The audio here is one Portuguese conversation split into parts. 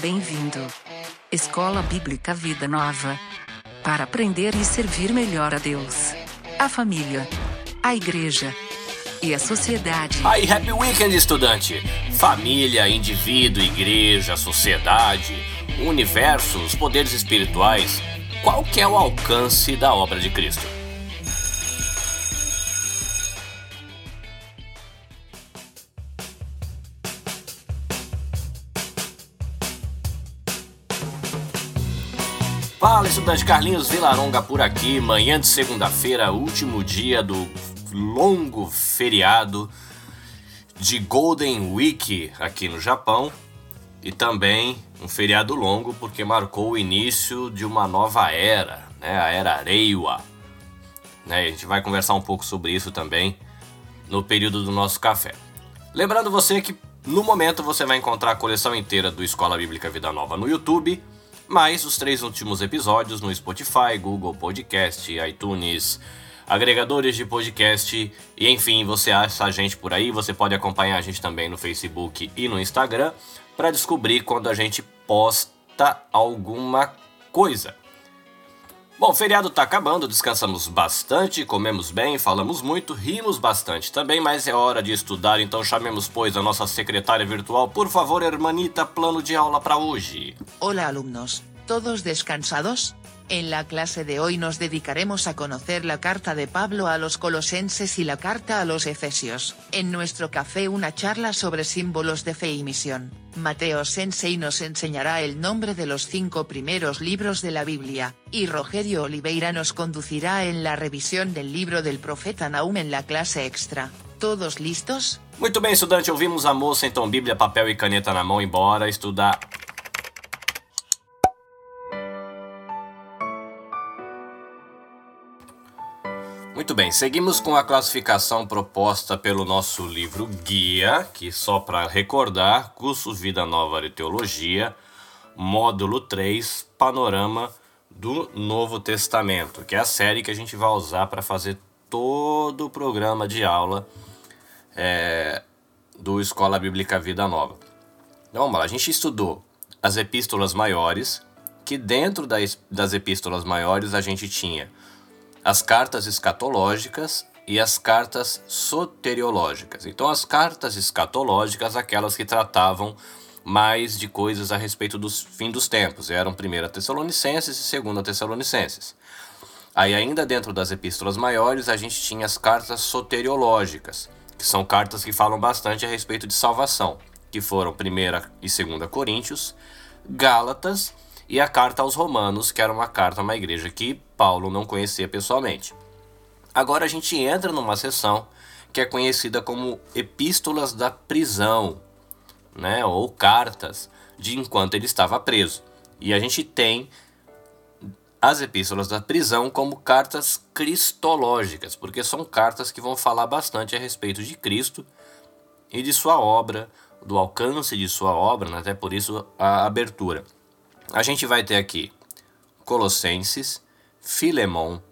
Bem-vindo. Escola Bíblica Vida Nova. Para aprender e servir melhor a Deus, a família, a igreja e a sociedade. Aí, happy weekend, estudante! Família, indivíduo, igreja, sociedade, universo, os poderes espirituais. Qual que é o alcance da obra de Cristo? Fala, estudante Carlinhos Vilaronga por aqui, manhã de segunda-feira, último dia do longo feriado de Golden Week aqui no Japão. E também um feriado longo porque marcou o início de uma nova era, né, a era Reiwa. Né, a gente vai conversar um pouco sobre isso também no período do nosso café. Lembrando você que no momento você vai encontrar a coleção inteira do Escola Bíblica Vida Nova no YouTube mais os três últimos episódios no Spotify, Google Podcast, iTunes, agregadores de podcast e enfim, você acha a gente por aí, você pode acompanhar a gente também no Facebook e no Instagram para descobrir quando a gente posta alguma coisa. Bom, o feriado tá acabando, descansamos bastante, comemos bem, falamos muito, rimos bastante também, mas é hora de estudar, então chamemos, pois, a nossa secretária virtual. Por favor, hermanita, plano de aula para hoje. Hola alumnos, ¿todos descansados? En la clase de hoy nos dedicaremos a conocer la carta de Pablo a los colosenses y la carta a los efesios. En nuestro café una charla sobre símbolos de fe y misión. Mateo Sensei nos enseñará el nombre de los cinco primeros libros de la Biblia, y Rogerio Oliveira nos conducirá en la revisión del libro del profeta Naum en la clase extra. ¿Todos listos? Muito bem, estudante, ouvimos a moça, então Bíblia, papel e caneta na mão, embora estudar Muito bem, seguimos com a classificação proposta pelo nosso livro Guia, que só para recordar, curso Vida Nova de Teologia, módulo 3, Panorama do Novo Testamento, que é a série que a gente vai usar para fazer todo o programa de aula é, do Escola Bíblica Vida Nova. Então vamos lá, a gente estudou as epístolas maiores, que dentro das, das epístolas maiores a gente tinha as cartas escatológicas e as cartas soteriológicas. Então, as cartas escatológicas, aquelas que tratavam mais de coisas a respeito do fim dos tempos, eram 1 Tessalonicenses e 2 Tessalonicenses. Aí, ainda dentro das epístolas maiores, a gente tinha as cartas soteriológicas, que são cartas que falam bastante a respeito de salvação, que foram 1 e 2 Coríntios, Gálatas e a carta aos Romanos, que era uma carta a uma igreja que Paulo não conhecia pessoalmente. Agora a gente entra numa seção que é conhecida como Epístolas da Prisão, né, ou cartas de enquanto ele estava preso. E a gente tem as epístolas da prisão como cartas cristológicas, porque são cartas que vão falar bastante a respeito de Cristo e de sua obra, do alcance de sua obra, né? até por isso a abertura. A gente vai ter aqui Colossenses, Filemão,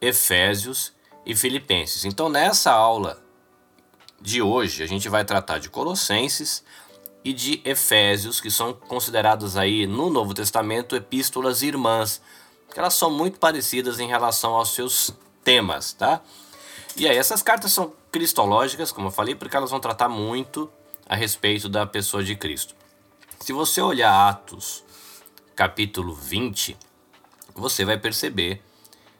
Efésios e Filipenses. Então, nessa aula de hoje, a gente vai tratar de Colossenses e de Efésios, que são consideradas aí no Novo Testamento epístolas irmãs, que elas são muito parecidas em relação aos seus temas, tá? E aí, essas cartas são cristológicas, como eu falei, porque elas vão tratar muito a respeito da pessoa de Cristo. Se você olhar Atos capítulo 20, você vai perceber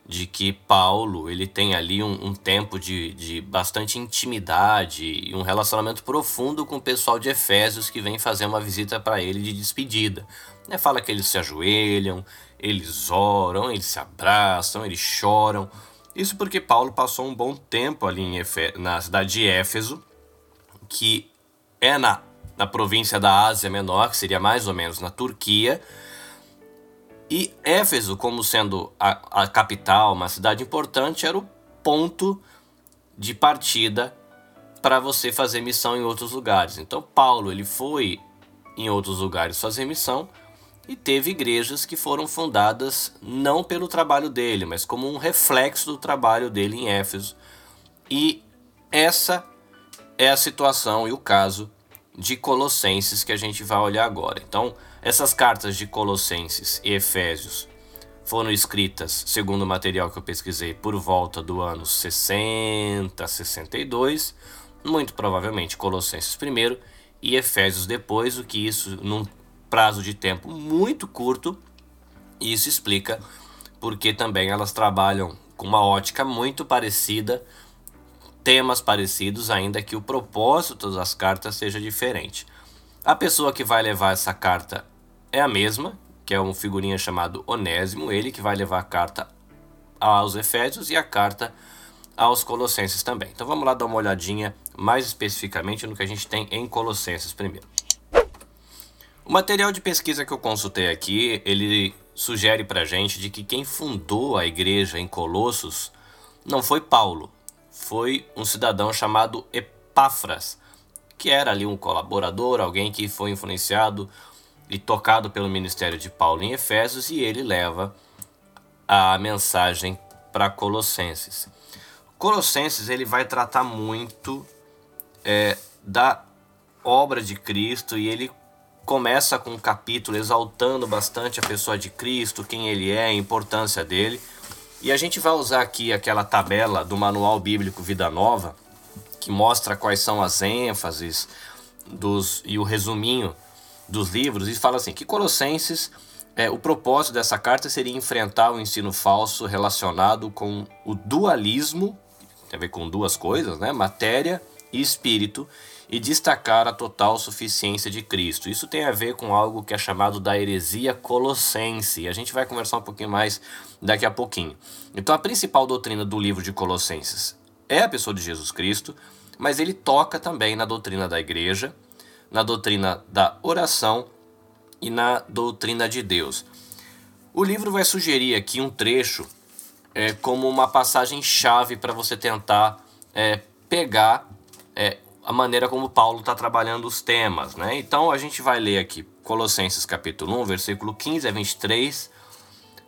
de que Paulo ele tem ali um, um tempo de, de bastante intimidade e um relacionamento profundo com o pessoal de Efésios que vem fazer uma visita para ele de despedida. Né? Fala que eles se ajoelham, eles oram, eles se abraçam, eles choram. Isso porque Paulo passou um bom tempo ali em Efe, na cidade de Éfeso, que é na, na província da Ásia Menor, que seria mais ou menos na Turquia, e Éfeso, como sendo a, a capital, uma cidade importante, era o ponto de partida para você fazer missão em outros lugares. Então Paulo ele foi em outros lugares fazer missão e teve igrejas que foram fundadas não pelo trabalho dele, mas como um reflexo do trabalho dele em Éfeso. E essa é a situação e o caso de Colossenses que a gente vai olhar agora. Então, Essas cartas de Colossenses e Efésios foram escritas, segundo o material que eu pesquisei, por volta do ano 60, 62, muito provavelmente Colossenses primeiro e Efésios depois, o que isso num prazo de tempo muito curto, isso explica porque também elas trabalham com uma ótica muito parecida, temas parecidos, ainda que o propósito das cartas seja diferente. A pessoa que vai levar essa carta é a mesma, que é um figurinha chamado Onésimo, ele que vai levar a carta aos Efésios e a carta aos Colossenses também. Então vamos lá dar uma olhadinha mais especificamente no que a gente tem em Colossenses primeiro. O material de pesquisa que eu consultei aqui, ele sugere para gente de que quem fundou a igreja em Colossos não foi Paulo, foi um cidadão chamado Epáfras, que era ali um colaborador, alguém que foi influenciado e tocado pelo ministério de Paulo em Efésios, e ele leva a mensagem para Colossenses. Colossenses ele vai tratar muito é, da obra de Cristo e ele começa com um capítulo exaltando bastante a pessoa de Cristo, quem ele é, a importância dele. E a gente vai usar aqui aquela tabela do Manual Bíblico Vida Nova, que mostra quais são as ênfases dos, e o resuminho dos livros, e fala assim: que Colossenses, é, o propósito dessa carta seria enfrentar o ensino falso relacionado com o dualismo, tem a ver com duas coisas, né? Matéria e espírito, e destacar a total suficiência de Cristo. Isso tem a ver com algo que é chamado da heresia colossense. A gente vai conversar um pouquinho mais daqui a pouquinho. Então, a principal doutrina do livro de Colossenses é a pessoa de Jesus Cristo, mas ele toca também na doutrina da igreja, na doutrina da oração e na doutrina de Deus. O livro vai sugerir aqui um trecho é, como uma passagem chave para você tentar é, pegar é, a maneira como Paulo está trabalhando os temas. Né? Então a gente vai ler aqui Colossenses capítulo 1, versículo 15 a 23,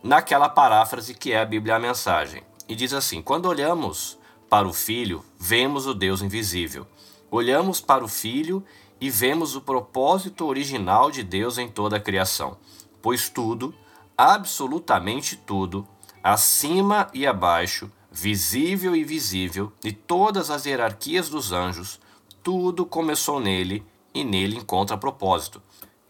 naquela paráfrase que é a Bíblia a mensagem. E diz assim: Quando olhamos para o Filho, vemos o Deus invisível. Olhamos para o Filho e vemos o propósito original de Deus em toda a criação. Pois tudo, absolutamente tudo, acima e abaixo, visível e invisível, e todas as hierarquias dos anjos, tudo começou nele e nele encontra propósito.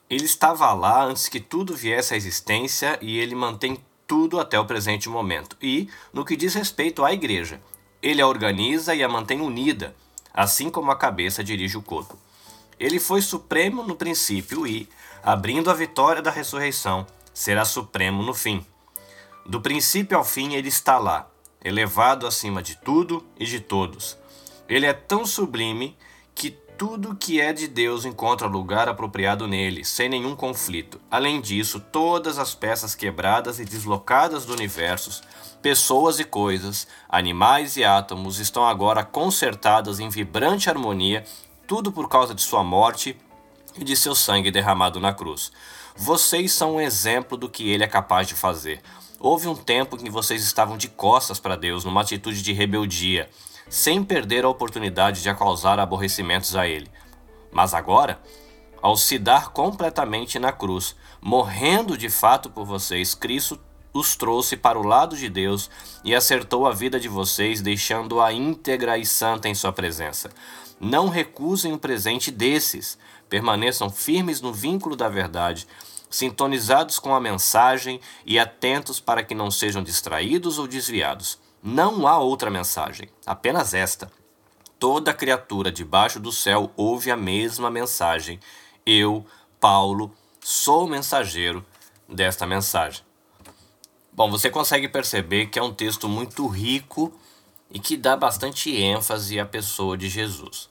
Ele estava lá antes que tudo viesse à existência e ele mantém tudo até o presente momento. E, no que diz respeito à igreja, ele a organiza e a mantém unida, assim como a cabeça dirige o corpo. Ele foi supremo no princípio e, abrindo a vitória da ressurreição, será supremo no fim. Do princípio ao fim ele está lá, elevado acima de tudo e de todos. Ele é tão sublime que tudo que é de Deus encontra lugar apropriado nele, sem nenhum conflito. Além disso, todas as peças quebradas e deslocadas do universo, pessoas e coisas, animais e átomos estão agora consertadas em vibrante harmonia tudo por causa de sua morte e de seu sangue derramado na cruz. Vocês são um exemplo do que ele é capaz de fazer. Houve um tempo em que vocês estavam de costas para Deus, numa atitude de rebeldia, sem perder a oportunidade de causar aborrecimentos a ele. Mas agora, ao se dar completamente na cruz, morrendo de fato por vocês, Cristo os trouxe para o lado de Deus e acertou a vida de vocês, deixando-a íntegra e santa em sua presença. Não recusem um presente desses. Permaneçam firmes no vínculo da verdade, sintonizados com a mensagem e atentos para que não sejam distraídos ou desviados. Não há outra mensagem, apenas esta. Toda criatura debaixo do céu ouve a mesma mensagem. Eu, Paulo, sou o mensageiro desta mensagem. Bom, você consegue perceber que é um texto muito rico e que dá bastante ênfase à pessoa de Jesus.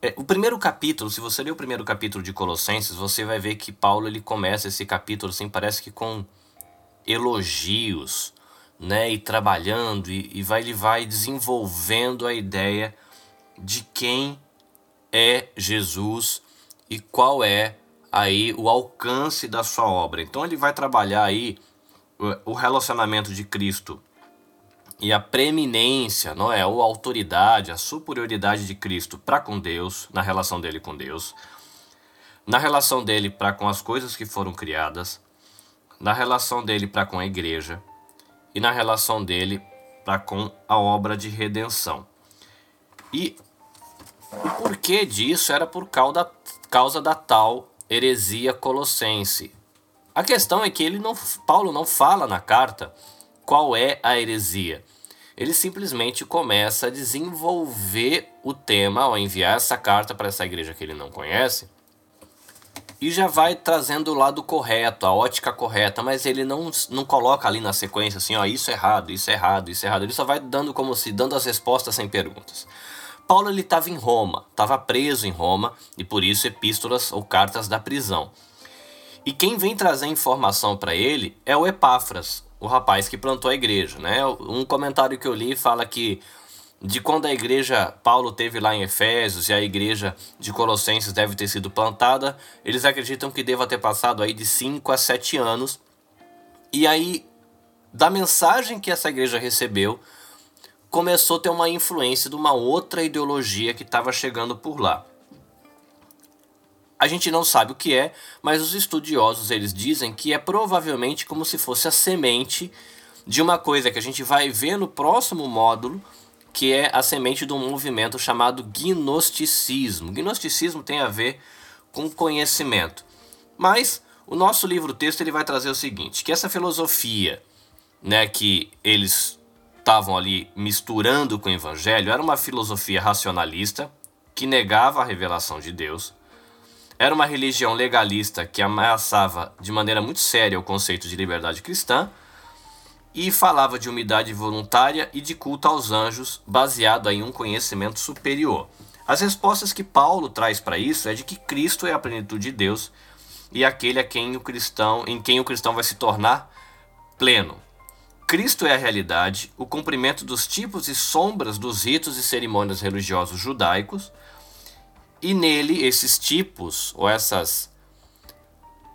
É, o primeiro capítulo, se você ler o primeiro capítulo de Colossenses, você vai ver que Paulo ele começa esse capítulo assim, parece que com elogios, né, e trabalhando e, e vai ele vai desenvolvendo a ideia de quem é Jesus e qual é aí o alcance da sua obra. Então ele vai trabalhar aí o relacionamento de Cristo e a preeminência, não é, a autoridade, a superioridade de Cristo para com Deus, na relação dele com Deus. na relação dele para com as coisas que foram criadas, na relação dele para com a igreja e na relação dele para com a obra de redenção. E o porquê disso era por causa causa da tal heresia colossense. A questão é que ele não, Paulo não fala na carta qual é a heresia. Ele simplesmente começa a desenvolver o tema ao enviar essa carta para essa igreja que ele não conhece e já vai trazendo o lado correto, a ótica correta, mas ele não, não coloca ali na sequência assim, ó, isso é errado, isso é errado, isso é errado. Ele só vai dando como se dando as respostas sem perguntas. Paulo ele estava em Roma, estava preso em Roma e por isso epístolas ou cartas da prisão. E quem vem trazer informação para ele é o Epáfras, o rapaz que plantou a igreja, né? Um comentário que eu li fala que de quando a igreja Paulo teve lá em Efésios e a igreja de Colossenses deve ter sido plantada, eles acreditam que deva ter passado aí de 5 a 7 anos. E aí da mensagem que essa igreja recebeu, começou a ter uma influência de uma outra ideologia que estava chegando por lá. A gente não sabe o que é, mas os estudiosos eles dizem que é provavelmente como se fosse a semente de uma coisa que a gente vai ver no próximo módulo, que é a semente de um movimento chamado gnosticismo. Gnosticismo tem a ver com conhecimento. Mas o nosso livro-texto ele vai trazer o seguinte, que essa filosofia, né, que eles estavam ali misturando com o evangelho, era uma filosofia racionalista que negava a revelação de Deus. Era uma religião legalista que ameaçava de maneira muito séria o conceito de liberdade cristã e falava de umidade voluntária e de culto aos anjos, baseado em um conhecimento superior. As respostas que Paulo traz para isso é de que Cristo é a plenitude de Deus e aquele a quem o cristão, em quem o cristão vai se tornar pleno. Cristo é a realidade, o cumprimento dos tipos e sombras dos ritos e cerimônias religiosos judaicos, e nele esses tipos ou essas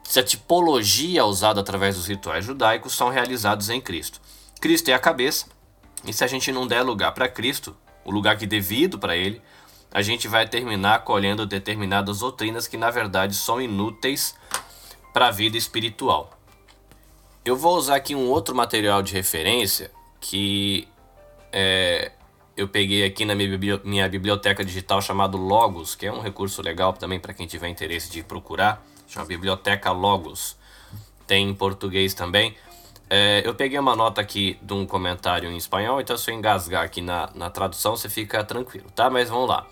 essa tipologia usada através dos rituais judaicos são realizados em Cristo. Cristo é a cabeça, e se a gente não der lugar para Cristo, o lugar que devido para ele, a gente vai terminar colhendo determinadas doutrinas que na verdade são inúteis para a vida espiritual. Eu vou usar aqui um outro material de referência que é, eu peguei aqui na minha biblioteca digital chamado Logos, que é um recurso legal também para quem tiver interesse de procurar chama Biblioteca Logos. Tem em português também. É, eu peguei uma nota aqui de um comentário em espanhol, então se eu engasgar aqui na, na tradução, você fica tranquilo, tá? Mas vamos lá.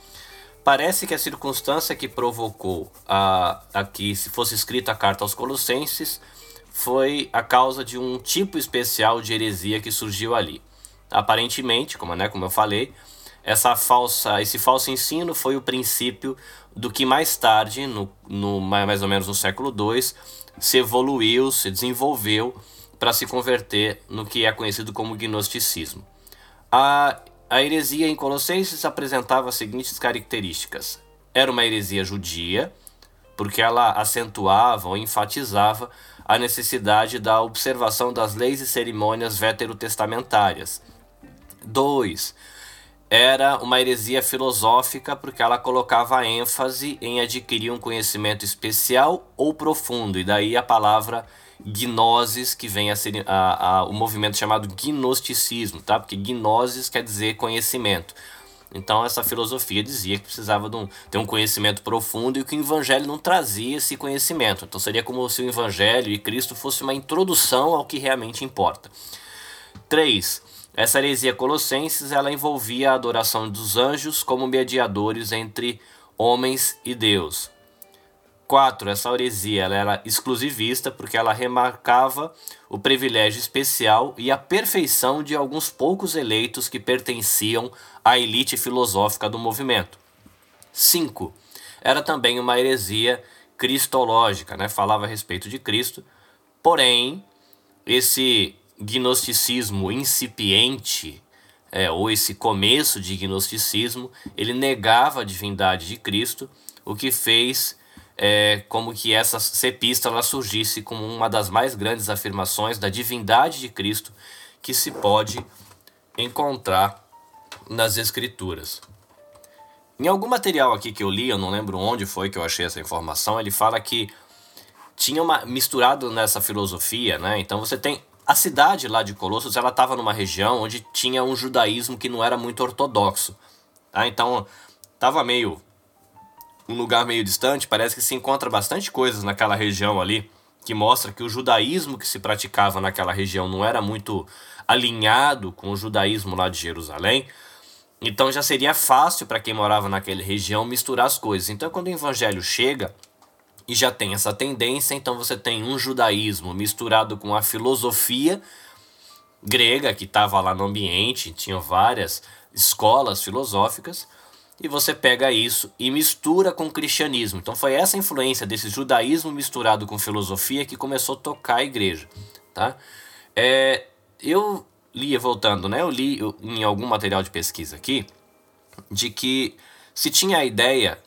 Parece que a circunstância que provocou a, a que se fosse escrita a carta aos Colossenses foi a causa de um tipo especial de heresia que surgiu ali. Aparentemente, como, né, como eu falei, essa falsa, esse falso ensino foi o princípio do que mais tarde, no, no mais ou menos no século II, se evoluiu, se desenvolveu para se converter no que é conhecido como gnosticismo. A, a heresia em Colossenses apresentava as seguintes características: era uma heresia judia, porque ela acentuava ou enfatizava a necessidade da observação das leis e cerimônias veterotestamentárias. 2 era uma heresia filosófica porque ela colocava ênfase em adquirir um conhecimento especial ou profundo, e daí a palavra gnosis, que vem a ser a, a, o movimento chamado gnosticismo, tá? porque gnosis quer dizer conhecimento. Então essa filosofia dizia que precisava de um, ter um conhecimento profundo e que o evangelho não trazia esse conhecimento. Então seria como se o evangelho e Cristo fosse uma introdução ao que realmente importa. 3 essa heresia colossenses ela envolvia a adoração dos anjos como mediadores entre homens e Deus. 4. Essa heresia ela era exclusivista porque ela remarcava o privilégio especial e a perfeição de alguns poucos eleitos que pertenciam à elite filosófica do movimento. 5. Era também uma heresia cristológica, né? falava a respeito de Cristo, porém, esse gnosticismo incipiente, é, ou esse começo de gnosticismo, ele negava a divindade de Cristo, o que fez é, como que essa epístola surgisse como uma das mais grandes afirmações da divindade de Cristo que se pode encontrar nas Escrituras. Em algum material aqui que eu li, eu não lembro onde foi que eu achei essa informação, ele fala que tinha uma misturado nessa filosofia, né? Então você tem a cidade lá de Colossos, ela estava numa região onde tinha um judaísmo que não era muito ortodoxo, tá? Então tava meio um lugar meio distante, parece que se encontra bastante coisas naquela região ali que mostra que o judaísmo que se praticava naquela região não era muito alinhado com o judaísmo lá de Jerusalém. Então já seria fácil para quem morava naquela região misturar as coisas. Então quando o evangelho chega e já tem essa tendência, então você tem um judaísmo misturado com a filosofia grega que estava lá no ambiente, tinha várias escolas filosóficas e você pega isso e mistura com o cristianismo. Então foi essa influência desse judaísmo misturado com filosofia que começou a tocar a igreja, tá? É, eu li, voltando, né? Eu li em algum material de pesquisa aqui de que se tinha a ideia,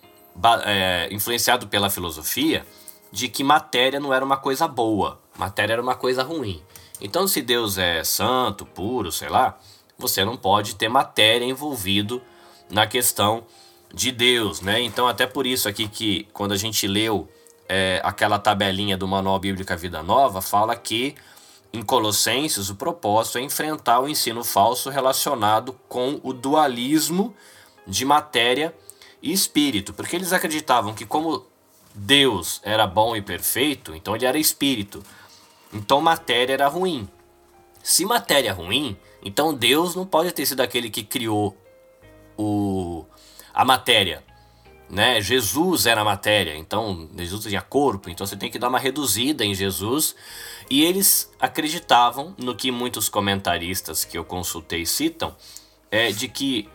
é, influenciado pela filosofia, de que matéria não era uma coisa boa, matéria era uma coisa ruim. Então, se Deus é santo, puro, sei lá, você não pode ter matéria envolvido na questão de Deus, né? Então, até por isso aqui que quando a gente leu é, aquela tabelinha do Manual Bíblica Vida Nova, fala que em Colossenses o propósito é enfrentar o ensino falso relacionado com o dualismo de matéria e espírito, porque eles acreditavam que como Deus era bom e perfeito, então ele era espírito. Então matéria era ruim. Se matéria é ruim, então Deus não pode ter sido aquele que criou o, a matéria. Né? Jesus era matéria, então Jesus tinha corpo, então você tem que dar uma reduzida em Jesus. E eles acreditavam no que muitos comentaristas que eu consultei citam, é de que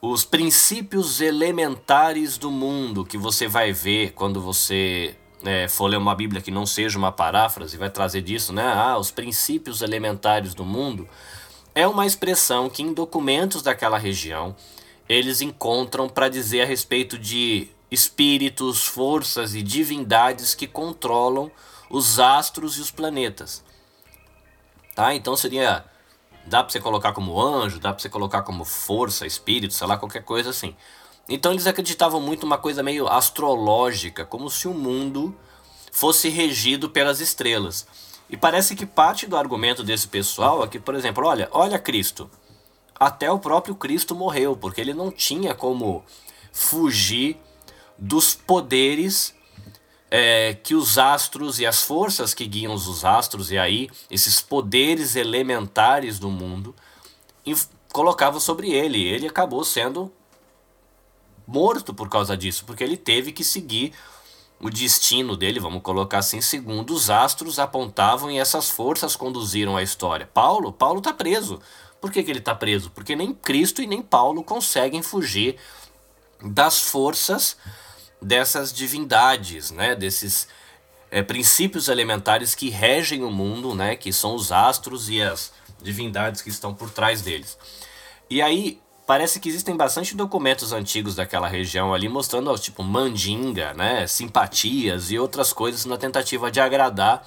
os princípios elementares do mundo que você vai ver quando você é, for ler uma Bíblia que não seja uma paráfrase, vai trazer disso, né? Ah, os princípios elementares do mundo é uma expressão que em documentos daquela região eles encontram para dizer a respeito de espíritos, forças e divindades que controlam os astros e os planetas. Tá? Então seria dá para você colocar como anjo, dá para você colocar como força, espírito, sei lá, qualquer coisa assim. Então eles acreditavam muito uma coisa meio astrológica, como se o mundo fosse regido pelas estrelas. E parece que parte do argumento desse pessoal é que, por exemplo, olha, olha Cristo. Até o próprio Cristo morreu, porque ele não tinha como fugir dos poderes é, que os astros e as forças que guiam os astros, e aí esses poderes elementares do mundo, colocavam sobre ele. Ele acabou sendo morto por causa disso, porque ele teve que seguir o destino dele, vamos colocar assim, segundo os astros apontavam e essas forças conduziram a história. Paulo, Paulo está preso. Por que, que ele está preso? Porque nem Cristo e nem Paulo conseguem fugir das forças dessas divindades, né? desses é, princípios elementares que regem o mundo, né? que são os astros e as divindades que estão por trás deles. E aí parece que existem bastante documentos antigos daquela região ali mostrando, tipo, mandinga, né, simpatias e outras coisas na tentativa de agradar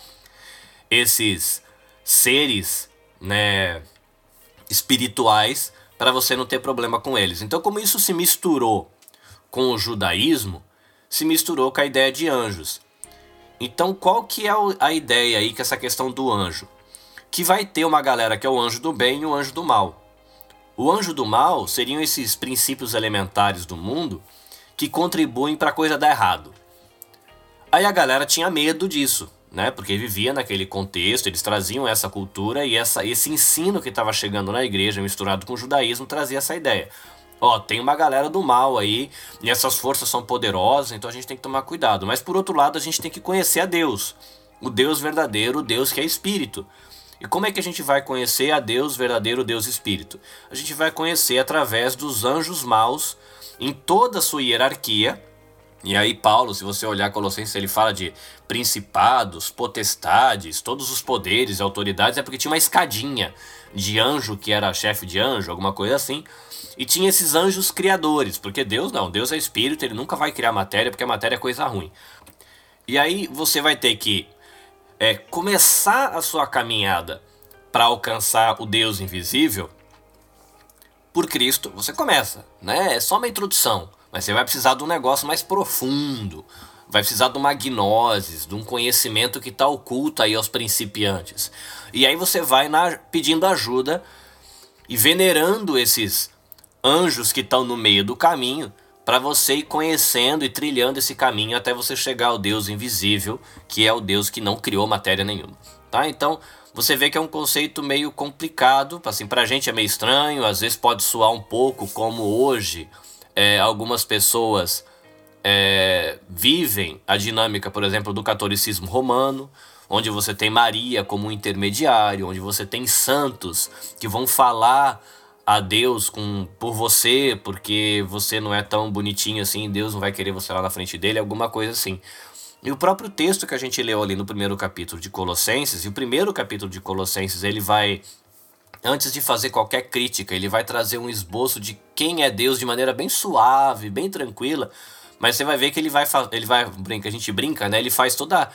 esses seres, né, espirituais para você não ter problema com eles. Então, como isso se misturou com o judaísmo, se misturou com a ideia de anjos. Então, qual que é a ideia aí que essa questão do anjo? Que vai ter uma galera que é o anjo do bem e o anjo do mal. O anjo do mal seriam esses princípios elementares do mundo que contribuem para a coisa dar errado. Aí a galera tinha medo disso, né? Porque vivia naquele contexto, eles traziam essa cultura e essa, esse ensino que estava chegando na igreja, misturado com o judaísmo, trazia essa ideia. Ó, tem uma galera do mal aí, e essas forças são poderosas, então a gente tem que tomar cuidado. Mas por outro lado, a gente tem que conhecer a Deus, o Deus verdadeiro, o Deus que é espírito. E como é que a gente vai conhecer a Deus verdadeiro, Deus Espírito? A gente vai conhecer através dos anjos maus em toda a sua hierarquia. E aí Paulo, se você olhar Colossenses, ele fala de principados, potestades, todos os poderes e autoridades, é porque tinha uma escadinha de anjo que era chefe de anjo, alguma coisa assim. E tinha esses anjos criadores, porque Deus não, Deus é espírito, ele nunca vai criar matéria, porque a matéria é coisa ruim. E aí você vai ter que é, começar a sua caminhada para alcançar o Deus invisível por Cristo, você começa, né? É só uma introdução, mas você vai precisar de um negócio mais profundo, vai precisar de uma gnose, de um conhecimento que está oculto aí aos principiantes. E aí você vai na, pedindo ajuda e venerando esses anjos que estão no meio do caminho para você ir conhecendo e trilhando esse caminho até você chegar ao Deus invisível, que é o Deus que não criou matéria nenhuma. Tá? Então, você vê que é um conceito meio complicado, assim, pra gente é meio estranho, às vezes pode soar um pouco como hoje é, algumas pessoas é, vivem a dinâmica, por exemplo, do catolicismo romano, onde você tem Maria como intermediário, onde você tem santos que vão falar a Deus com por você, porque você não é tão bonitinho assim, Deus não vai querer você lá na frente dele, alguma coisa assim. E o próprio texto que a gente leu ali no primeiro capítulo de Colossenses, e o primeiro capítulo de Colossenses, ele vai antes de fazer qualquer crítica, ele vai trazer um esboço de quem é Deus de maneira bem suave, bem tranquila, mas você vai ver que ele vai ele vai brinca, a gente brinca, né? Ele faz toda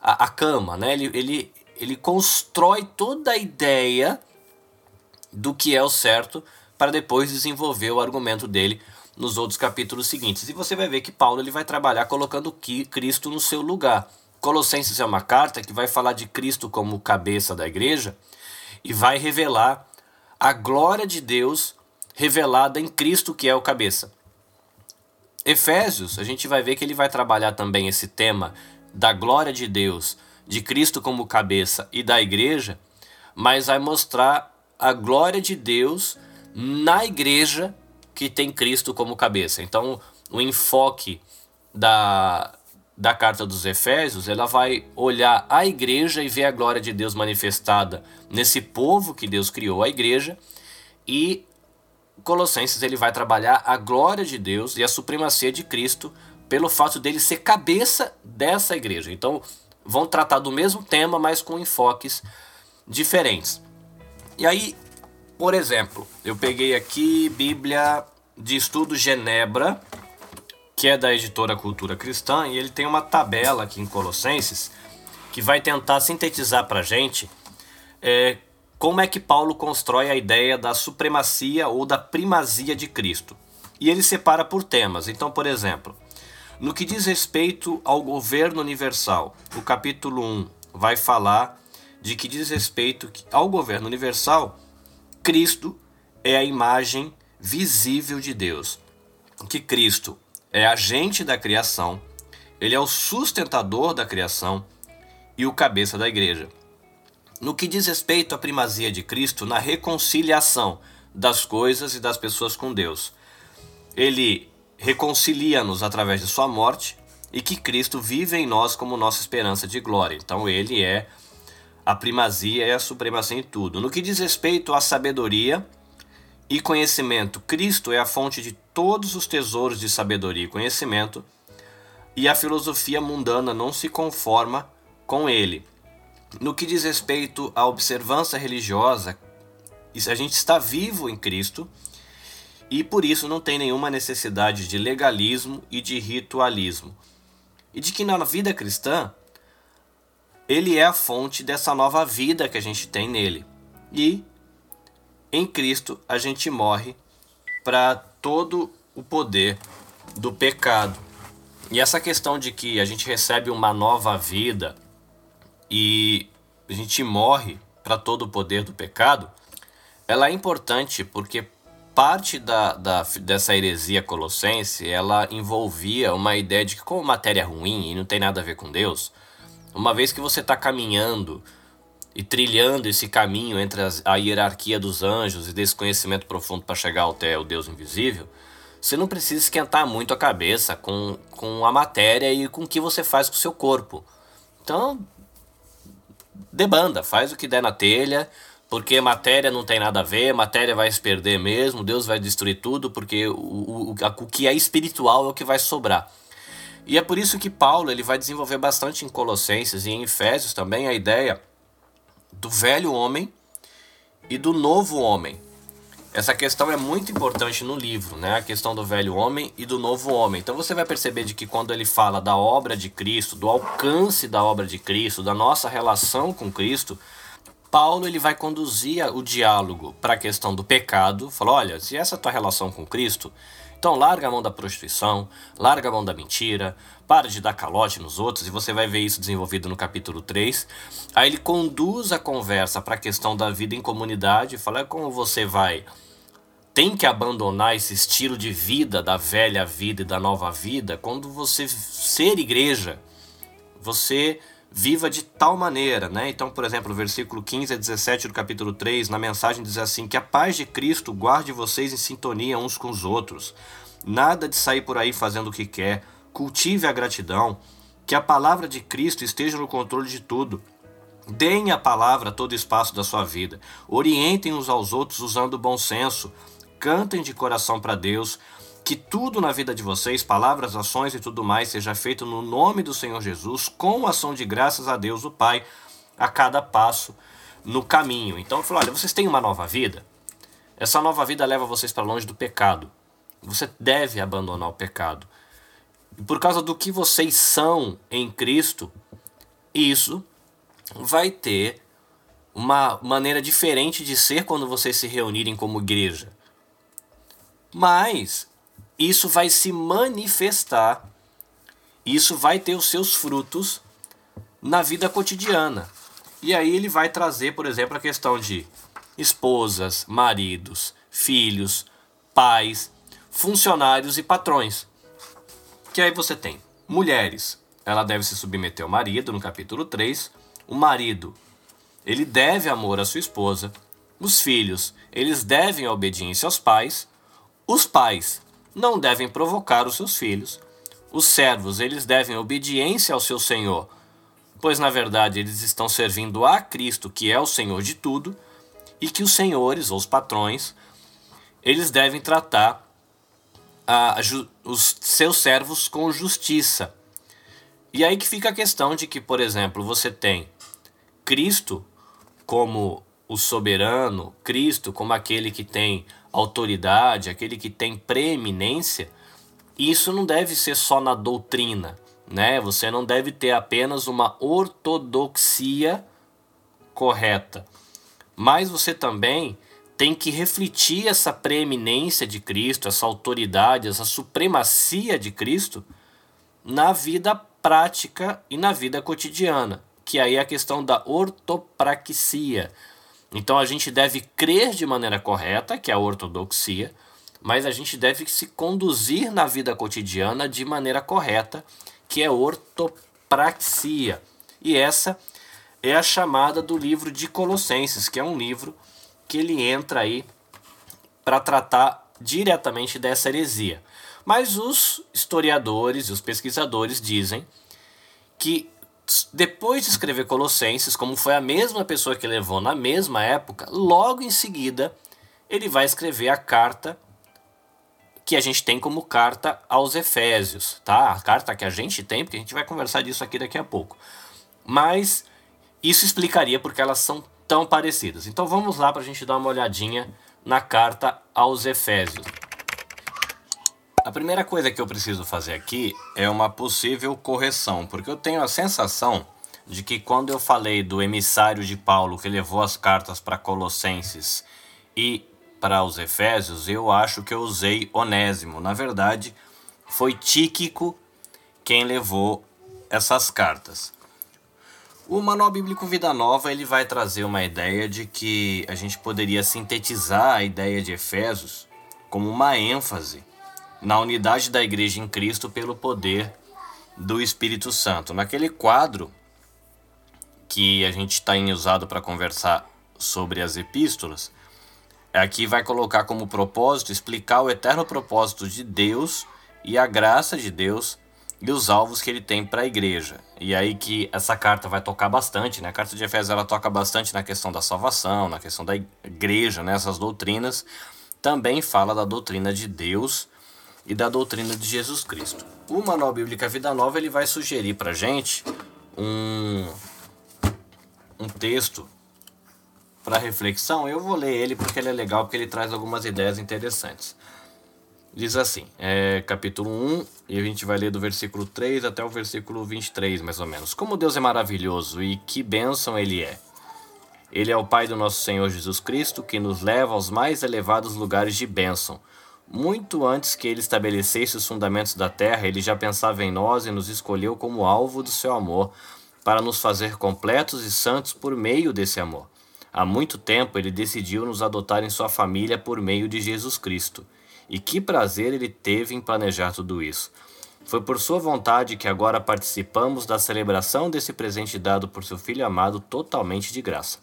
a, a cama, né? Ele, ele ele constrói toda a ideia do que é o certo para depois desenvolver o argumento dele nos outros capítulos seguintes. E você vai ver que Paulo ele vai trabalhar colocando Cristo no seu lugar. Colossenses é uma carta que vai falar de Cristo como cabeça da igreja e vai revelar a glória de Deus revelada em Cristo que é o cabeça. Efésios, a gente vai ver que ele vai trabalhar também esse tema da glória de Deus, de Cristo como cabeça e da igreja, mas vai mostrar a glória de Deus na igreja que tem Cristo como cabeça. Então, o enfoque da, da carta dos Efésios, ela vai olhar a igreja e ver a glória de Deus manifestada nesse povo que Deus criou, a igreja, e Colossenses ele vai trabalhar a glória de Deus e a supremacia de Cristo pelo fato dele ser cabeça dessa igreja. Então, vão tratar do mesmo tema, mas com enfoques diferentes. E aí, por exemplo, eu peguei aqui Bíblia de Estudo Genebra, que é da editora Cultura Cristã, e ele tem uma tabela aqui em Colossenses que vai tentar sintetizar para gente é, como é que Paulo constrói a ideia da supremacia ou da primazia de Cristo. E ele separa por temas. Então, por exemplo, no que diz respeito ao governo universal, o capítulo 1 vai falar de que diz respeito ao governo universal, Cristo é a imagem visível de Deus. Que Cristo é agente da criação, ele é o sustentador da criação e o cabeça da igreja. No que diz respeito à primazia de Cristo na reconciliação das coisas e das pessoas com Deus, ele reconcilia-nos através de sua morte e que Cristo vive em nós como nossa esperança de glória. Então ele é a primazia e a supremacia em tudo. No que diz respeito à sabedoria e conhecimento, Cristo é a fonte de todos os tesouros de sabedoria e conhecimento, e a filosofia mundana não se conforma com ele. No que diz respeito à observância religiosa, a gente está vivo em Cristo e por isso não tem nenhuma necessidade de legalismo e de ritualismo. E de que na vida cristã ele é a fonte dessa nova vida que a gente tem nele. E em Cristo a gente morre para todo o poder do pecado. E essa questão de que a gente recebe uma nova vida e a gente morre para todo o poder do pecado, ela é importante porque parte da, da, dessa heresia colossense ela envolvia uma ideia de que como matéria é ruim e não tem nada a ver com Deus, uma vez que você está caminhando e trilhando esse caminho entre as, a hierarquia dos anjos e desse conhecimento profundo para chegar até o Deus invisível, você não precisa esquentar muito a cabeça com, com a matéria e com o que você faz com o seu corpo. Então, debanda, faz o que der na telha, porque matéria não tem nada a ver, matéria vai se perder mesmo, Deus vai destruir tudo, porque o, o, o que é espiritual é o que vai sobrar. E é por isso que Paulo ele vai desenvolver bastante em Colossenses e em Efésios também a ideia do velho homem e do novo homem. Essa questão é muito importante no livro, né? A questão do velho homem e do novo homem. Então você vai perceber de que quando ele fala da obra de Cristo, do alcance da obra de Cristo, da nossa relação com Cristo, Paulo ele vai conduzir o diálogo para a questão do pecado. Falou: olha, se essa é a tua relação com Cristo, então larga a mão da prostituição, larga a mão da mentira, para de dar calote nos outros, e você vai ver isso desenvolvido no capítulo 3. Aí ele conduz a conversa para a questão da vida em comunidade, fala é como você vai tem que abandonar esse estilo de vida da velha vida e da nova vida quando você ser igreja, você viva de tal maneira, né? Então, por exemplo, o versículo 15 a 17 do capítulo 3, na mensagem diz assim: Que a paz de Cristo guarde vocês em sintonia uns com os outros. Nada de sair por aí fazendo o que quer. Cultive a gratidão. Que a palavra de Cristo esteja no controle de tudo. Deem a palavra todo espaço da sua vida. Orientem uns aos outros usando o bom senso. Cantem de coração para Deus que tudo na vida de vocês, palavras, ações e tudo mais, seja feito no nome do Senhor Jesus, com ação de graças a Deus o Pai, a cada passo no caminho. Então ele falou: olha, vocês têm uma nova vida. Essa nova vida leva vocês para longe do pecado. Você deve abandonar o pecado. E por causa do que vocês são em Cristo, isso vai ter uma maneira diferente de ser quando vocês se reunirem como igreja. Mas isso vai se manifestar, isso vai ter os seus frutos na vida cotidiana. E aí ele vai trazer, por exemplo, a questão de esposas, maridos, filhos, pais, funcionários e patrões. Que aí você tem mulheres, ela deve se submeter ao marido, no capítulo 3. O marido, ele deve amor à sua esposa. Os filhos, eles devem obediência aos pais. Os pais, não devem provocar os seus filhos. Os servos, eles devem obediência ao seu senhor, pois na verdade eles estão servindo a Cristo, que é o Senhor de tudo, e que os senhores ou os patrões, eles devem tratar a, os seus servos com justiça. E aí que fica a questão de que, por exemplo, você tem Cristo como o soberano, Cristo como aquele que tem autoridade, aquele que tem preeminência, isso não deve ser só na doutrina, né? Você não deve ter apenas uma ortodoxia correta, mas você também tem que refletir essa preeminência de Cristo, essa autoridade, essa supremacia de Cristo na vida prática e na vida cotidiana, que aí é a questão da ortopraxia, então a gente deve crer de maneira correta, que é a ortodoxia, mas a gente deve se conduzir na vida cotidiana de maneira correta, que é ortopraxia. E essa é a chamada do livro de Colossenses, que é um livro que ele entra aí para tratar diretamente dessa heresia. Mas os historiadores e os pesquisadores dizem que depois de escrever Colossenses, como foi a mesma pessoa que levou na mesma época, logo em seguida ele vai escrever a carta que a gente tem como carta aos Efésios, tá? A carta que a gente tem, porque a gente vai conversar disso aqui daqui a pouco. Mas isso explicaria porque elas são tão parecidas. Então vamos lá para a gente dar uma olhadinha na carta aos Efésios. A primeira coisa que eu preciso fazer aqui é uma possível correção, porque eu tenho a sensação de que quando eu falei do emissário de Paulo que levou as cartas para Colossenses e para os Efésios, eu acho que eu usei Onésimo. Na verdade, foi Tíquico quem levou essas cartas. O Manual Bíblico Vida Nova ele vai trazer uma ideia de que a gente poderia sintetizar a ideia de Efésios como uma ênfase na unidade da igreja em Cristo pelo poder do Espírito Santo. Naquele quadro que a gente tem usado para conversar sobre as epístolas, aqui vai colocar como propósito explicar o eterno propósito de Deus e a graça de Deus e os alvos que ele tem para a igreja. E aí que essa carta vai tocar bastante, né? A carta de Efésios ela toca bastante na questão da salvação, na questão da igreja, nessas né? doutrinas. Também fala da doutrina de Deus e da doutrina de Jesus Cristo. O Manual Bíblica Vida Nova ele vai sugerir para gente um, um texto para reflexão. Eu vou ler ele porque ele é legal, porque ele traz algumas ideias interessantes. Diz assim, é, capítulo 1, e a gente vai ler do versículo 3 até o versículo 23, mais ou menos. Como Deus é maravilhoso e que bênção Ele é. Ele é o Pai do nosso Senhor Jesus Cristo, que nos leva aos mais elevados lugares de bênção. Muito antes que ele estabelecesse os fundamentos da terra, ele já pensava em nós e nos escolheu como alvo do seu amor, para nos fazer completos e santos por meio desse amor. Há muito tempo ele decidiu nos adotar em sua família por meio de Jesus Cristo. E que prazer ele teve em planejar tudo isso. Foi por sua vontade que agora participamos da celebração desse presente dado por seu Filho amado totalmente de graça.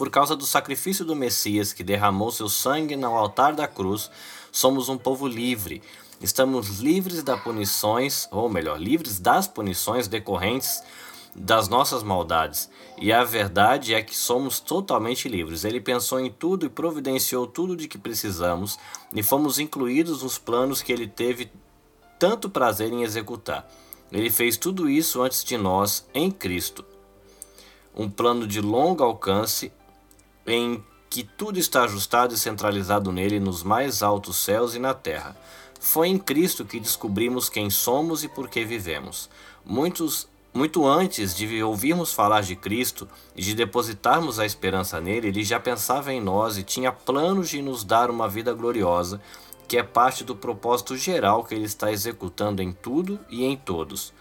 Por causa do sacrifício do Messias que derramou seu sangue no altar da cruz, somos um povo livre. Estamos livres das punições, ou melhor, livres das punições decorrentes das nossas maldades. E a verdade é que somos totalmente livres. Ele pensou em tudo e providenciou tudo de que precisamos, e fomos incluídos nos planos que ele teve tanto prazer em executar. Ele fez tudo isso antes de nós em Cristo. Um plano de longo alcance em que tudo está ajustado e centralizado nele nos mais altos céus e na terra. Foi em Cristo que descobrimos quem somos e por que vivemos. Muitos muito antes de ouvirmos falar de Cristo e de depositarmos a esperança nele, ele já pensava em nós e tinha planos de nos dar uma vida gloriosa que é parte do propósito geral que ele está executando em tudo e em todos.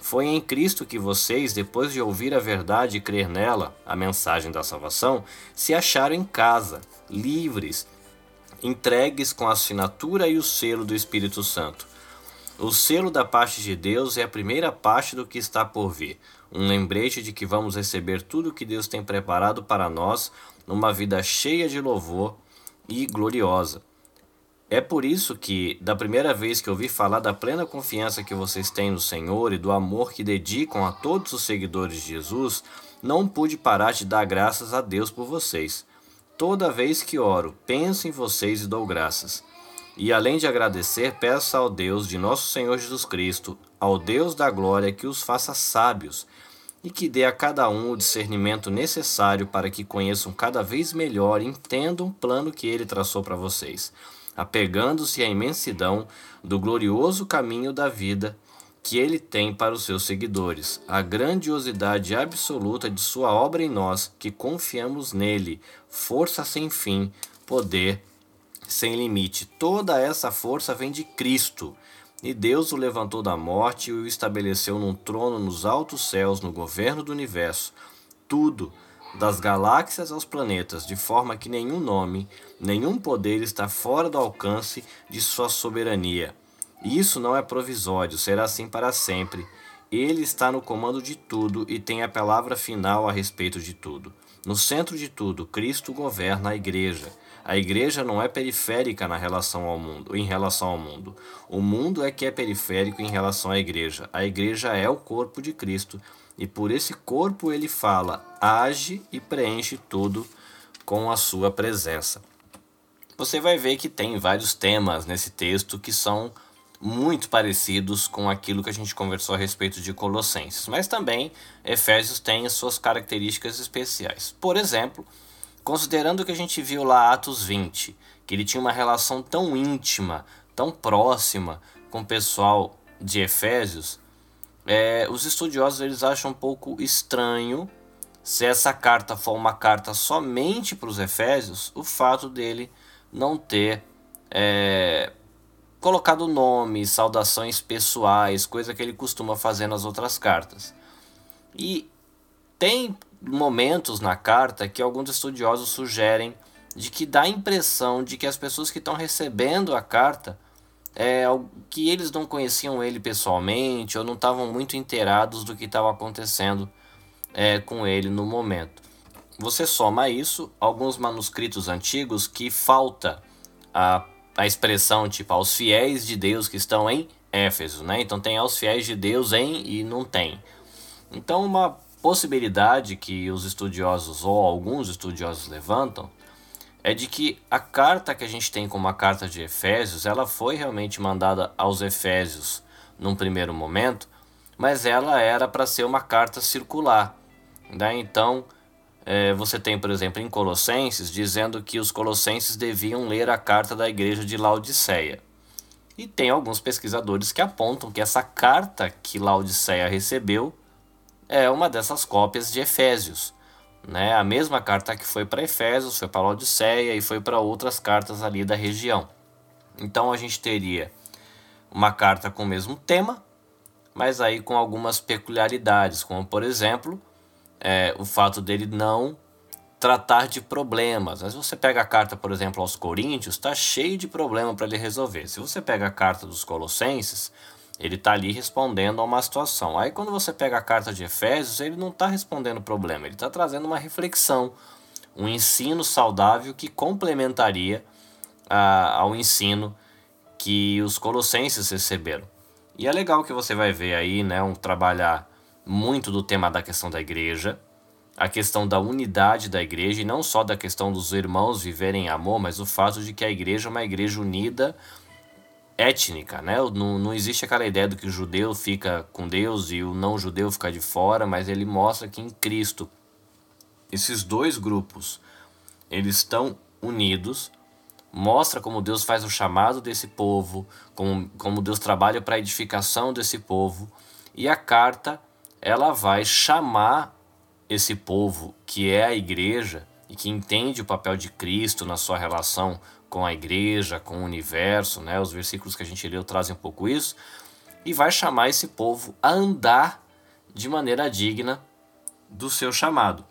Foi em Cristo que vocês, depois de ouvir a verdade e crer nela, a mensagem da salvação, se acharam em casa, livres, entregues com a assinatura e o selo do Espírito Santo. O selo da parte de Deus é a primeira parte do que está por vir, um lembrete de que vamos receber tudo o que Deus tem preparado para nós numa vida cheia de louvor e gloriosa. É por isso que, da primeira vez que ouvi falar da plena confiança que vocês têm no Senhor e do amor que dedicam a todos os seguidores de Jesus, não pude parar de dar graças a Deus por vocês. Toda vez que oro, penso em vocês e dou graças. E além de agradecer, peço ao Deus de nosso Senhor Jesus Cristo, ao Deus da glória, que os faça sábios e que dê a cada um o discernimento necessário para que conheçam cada vez melhor e entendam o plano que ele traçou para vocês apegando-se à imensidão do glorioso caminho da vida que ele tem para os seus seguidores, a grandiosidade absoluta de sua obra em nós, que confiamos nele, força sem fim, poder sem limite. Toda essa força vem de Cristo. E Deus o levantou da morte e o estabeleceu num trono nos altos céus, no governo do universo. Tudo das galáxias aos planetas, de forma que nenhum nome, nenhum poder está fora do alcance de sua soberania. Isso não é provisório, será assim para sempre. Ele está no comando de tudo e tem a palavra final a respeito de tudo. No centro de tudo, Cristo governa a igreja. A igreja não é periférica na relação ao mundo, em relação ao mundo. O mundo é que é periférico em relação à igreja. A igreja é o corpo de Cristo e por esse corpo ele fala, age e preenche tudo com a sua presença. Você vai ver que tem vários temas nesse texto que são muito parecidos com aquilo que a gente conversou a respeito de Colossenses, mas também Efésios tem as suas características especiais. Por exemplo, considerando que a gente viu lá Atos 20, que ele tinha uma relação tão íntima, tão próxima com o pessoal de Efésios, é, os estudiosos eles acham um pouco estranho se essa carta for uma carta somente para os Efésios, o fato dele não ter é, colocado nomes, saudações pessoais, coisa que ele costuma fazer nas outras cartas. E tem momentos na carta que alguns estudiosos sugerem de que dá a impressão de que as pessoas que estão recebendo a carta é, que eles não conheciam ele pessoalmente ou não estavam muito inteirados do que estava acontecendo é, com ele no momento. Você soma isso alguns manuscritos antigos que falta a, a expressão tipo aos fiéis de Deus que estão em Éfeso, né? Então tem aos fiéis de Deus em e não tem. Então uma possibilidade que os estudiosos ou alguns estudiosos levantam é de que a carta que a gente tem como a carta de Efésios, ela foi realmente mandada aos Efésios num primeiro momento, mas ela era para ser uma carta circular. Né? Então, é, você tem, por exemplo, em Colossenses, dizendo que os colossenses deviam ler a carta da igreja de Laodiceia. E tem alguns pesquisadores que apontam que essa carta que Laodiceia recebeu é uma dessas cópias de Efésios né? A mesma carta que foi para Efésios, foi para Laodiceia e foi para outras cartas ali da região. Então a gente teria uma carta com o mesmo tema, mas aí com algumas peculiaridades, como por exemplo, é, o fato dele não tratar de problemas. Mas você pega a carta, por exemplo, aos Coríntios, está cheio de problema para ele resolver. Se você pega a carta dos Colossenses, ele está ali respondendo a uma situação. Aí quando você pega a carta de Efésios, ele não está respondendo o problema, ele está trazendo uma reflexão, um ensino saudável que complementaria a, ao ensino que os colossenses receberam. E é legal que você vai ver aí, né, um trabalhar muito do tema da questão da igreja, a questão da unidade da igreja e não só da questão dos irmãos viverem em amor, mas o fato de que a igreja é uma igreja unida étnica, né? Não, não existe aquela ideia do que o judeu fica com Deus e o não judeu fica de fora, mas ele mostra que em Cristo esses dois grupos eles estão unidos, mostra como Deus faz o chamado desse povo, como, como Deus trabalha para a edificação desse povo, e a carta ela vai chamar esse povo que é a igreja e que entende o papel de Cristo na sua relação com a igreja, com o universo, né? Os versículos que a gente leu trazem um pouco isso. E vai chamar esse povo a andar de maneira digna do seu chamado.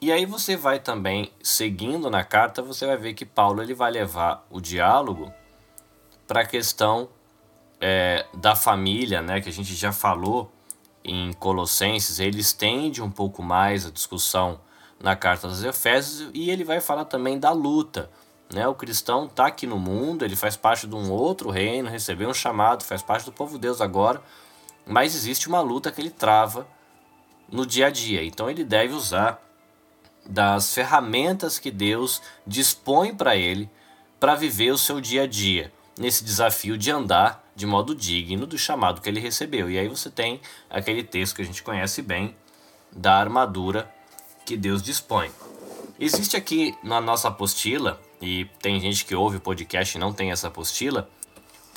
E aí você vai também, seguindo na carta, você vai ver que Paulo ele vai levar o diálogo para a questão é, da família, né? Que a gente já falou em Colossenses. Ele estende um pouco mais a discussão na carta dos Efésios e ele vai falar também da luta né? O cristão está aqui no mundo, ele faz parte de um outro reino, recebeu um chamado, faz parte do povo de Deus agora, mas existe uma luta que ele trava no dia a dia. Então ele deve usar das ferramentas que Deus dispõe para ele para viver o seu dia a dia, nesse desafio de andar de modo digno do chamado que ele recebeu. E aí você tem aquele texto que a gente conhece bem da armadura que Deus dispõe. Existe aqui na nossa apostila e tem gente que ouve o podcast e não tem essa apostila,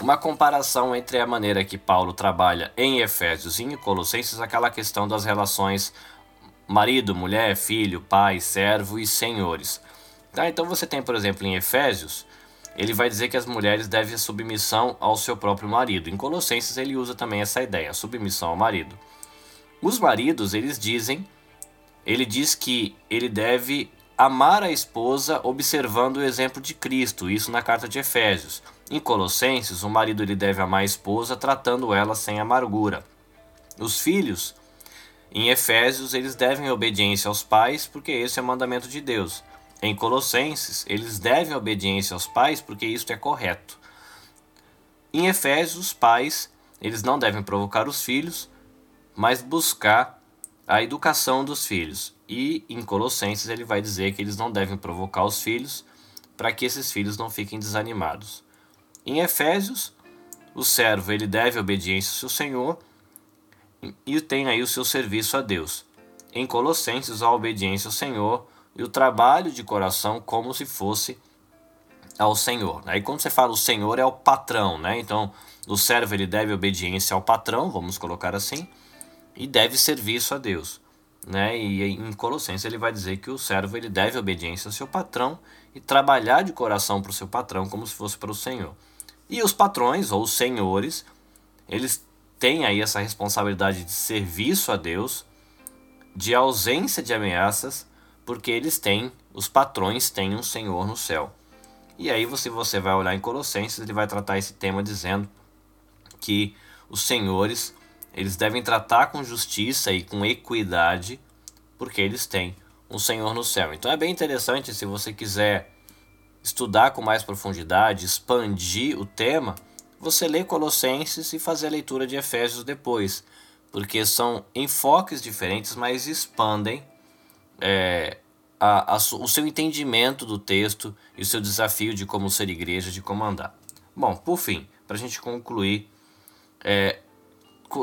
uma comparação entre a maneira que Paulo trabalha em Efésios e em Colossenses, aquela questão das relações marido, mulher, filho, pai, servo e senhores. Tá? Então você tem, por exemplo, em Efésios, ele vai dizer que as mulheres devem submissão ao seu próprio marido. Em Colossenses ele usa também essa ideia, submissão ao marido. Os maridos, eles dizem, ele diz que ele deve amar a esposa observando o exemplo de Cristo, isso na carta de Efésios. Em Colossenses, o marido ele deve amar a esposa tratando ela sem amargura. Os filhos, em Efésios, eles devem obediência aos pais, porque esse é o mandamento de Deus. Em Colossenses, eles devem obediência aos pais, porque isto é correto. Em Efésios, os pais, eles não devem provocar os filhos, mas buscar a educação dos filhos. E em Colossenses ele vai dizer que eles não devem provocar os filhos para que esses filhos não fiquem desanimados. Em Efésios, o servo ele deve obediência ao seu senhor e tem aí o seu serviço a Deus. Em Colossenses, a obediência ao Senhor e o trabalho de coração como se fosse ao Senhor. Aí quando você fala o Senhor é o patrão, né? Então, o servo ele deve obediência ao patrão, vamos colocar assim, e deve serviço a Deus. Né? E em Colossenses ele vai dizer que o servo ele deve obediência ao seu patrão e trabalhar de coração para o seu patrão como se fosse para o Senhor. E os patrões ou os senhores, eles têm aí essa responsabilidade de serviço a Deus, de ausência de ameaças, porque eles têm, os patrões têm um Senhor no céu. E aí você, você vai olhar em Colossenses, ele vai tratar esse tema dizendo que os senhores eles devem tratar com justiça e com equidade, porque eles têm um Senhor no céu. Então é bem interessante se você quiser estudar com mais profundidade, expandir o tema, você lê Colossenses e fazer a leitura de Efésios depois, porque são enfoques diferentes, mas expandem é, a, a, o seu entendimento do texto e o seu desafio de como ser igreja, de como andar. Bom, por fim, para a gente concluir, é,